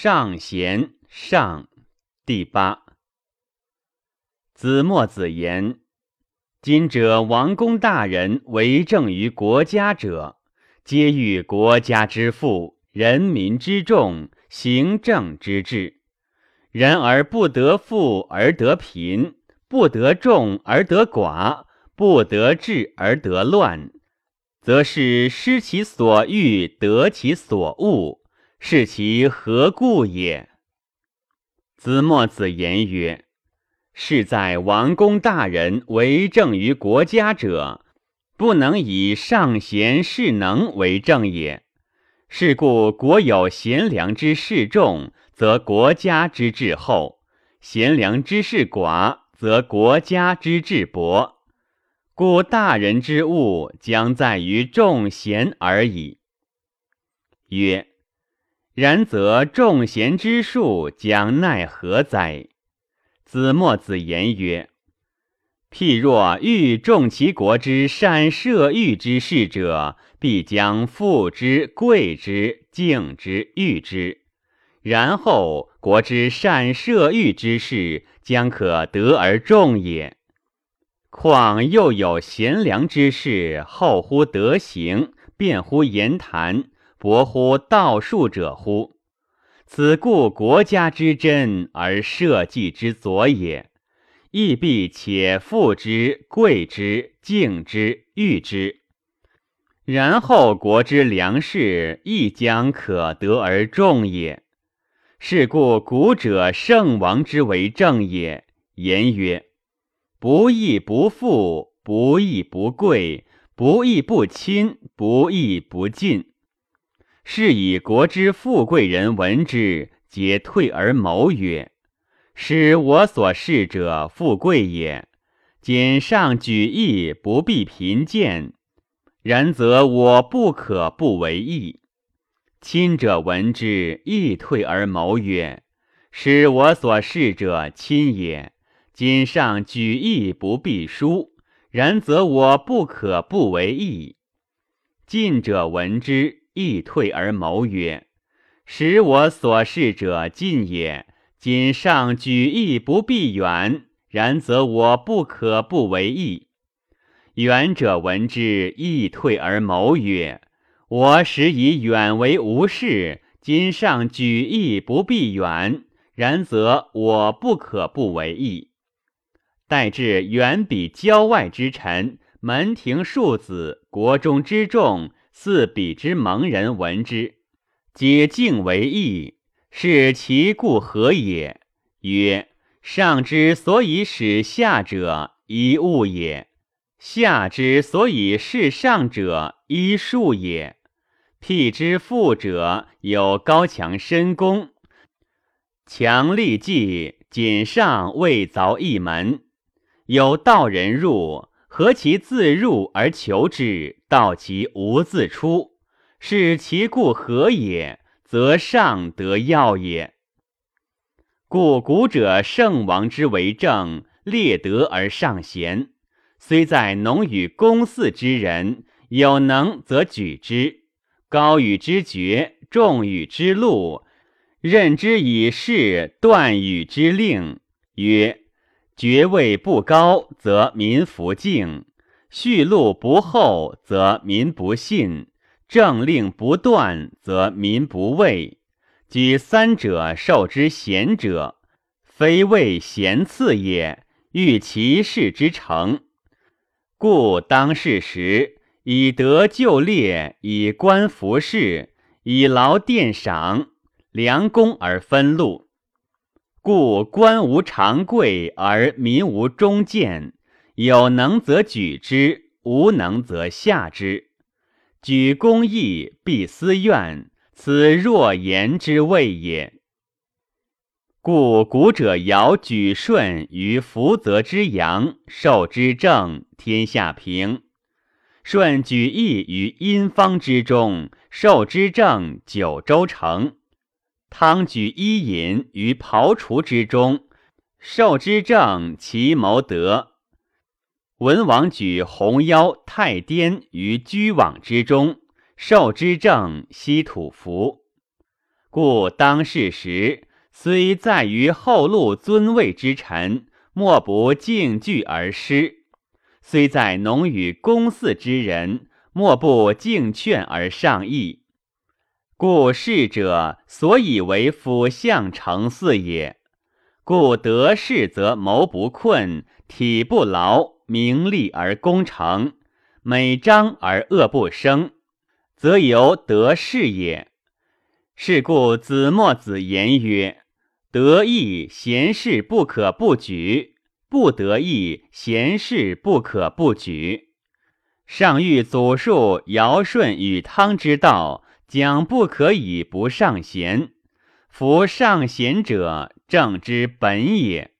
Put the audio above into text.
上贤上第八。子墨子言：今者王公大人为政于国家者，皆欲国家之富，人民之众，行政之治。然而不得富而得贫，不得众而得寡，不得治而得乱，则是失其所欲，得其所恶。是其何故也？子墨子言曰：“是在王公大人为政于国家者，不能以上贤士能为政也。是故国有贤良之士众，则国家之治厚；贤良之士寡，则国家之治薄。故大人之物，将在于众贤而已。”曰。然则众贤之术将奈何哉？子墨子言曰：“譬若欲众其国之善射御之事者，必将富之、贵之、敬之、誉之，然后国之善射御之事将可得而众也。况又有贤良之士，厚乎德行，辩乎言谈。”博乎道术者乎？此故国家之真而社稷之佐也。亦必且富之、贵之、敬之、誉之，然后国之良士亦将可得而众也。是故古者圣王之为政也。言曰：不义不富，不义不贵，不义不亲，不义不近。是以国之富贵人闻之，皆退而谋曰：“使我所事者富贵也，谨上举义，不必贫贱。然则我不可不为义。”亲者闻之，亦退而谋曰：“使我所事者亲也，谨上举义，不必疏。然则我不可不为义。”近者闻之。亦退而谋曰：“使我所事者近也，今上举义不必远。然则我不可不为义。”远者闻之，亦退而谋曰：“我使以远为无事，今上举义不必远。然则我不可不为义。”待至远比郊外之臣、门庭庶子、国中之众。自彼之蒙人闻之，皆敬为义，是其故何也？曰：上之所以使下者，一物也；下之所以事上者，一术也。辟之富者，有高强深功，强力计，谨上未凿一门，有道人入。何其自入而求之，道其无自出，是其故何也？则上得要也。故古者圣王之为政，列德而上贤，虽在农与公祀之人，有能则举之，高与之爵，重与之禄，任之以事，断与之令，曰。爵位不高，则民服敬；序禄不厚，则民不信；政令不断，则民不畏。举三者受之贤者，非为贤次也，欲其事之成。故当世时，以德就列，以官服饰，以劳殿赏，良功而分禄。故官无常贵而民无忠谏，有能则举之，无能则下之。举公义，必思怨，此若言之谓也。故古者尧举舜于福泽之阳，受之政，天下平；舜举义于阴方之中，受之政，九州成。汤举伊尹于庖厨之中，受之政，其谋德；文王举鸿腰太颠于居网之中，受之政，西土服。故当世时，虽在于后禄尊位之臣，莫不敬惧而失；虽在农与公祀之人，莫不敬劝而上义。故士者所以为辅相成嗣也。故得势则谋不困，体不劳，名利而功成，美章而恶不生，则由得势也。是故子墨子言曰。得意贤士不可不举，不得意贤士不可不举。上欲祖述尧舜禹汤之道，讲不可以不尚贤。夫尚贤者，正之本也。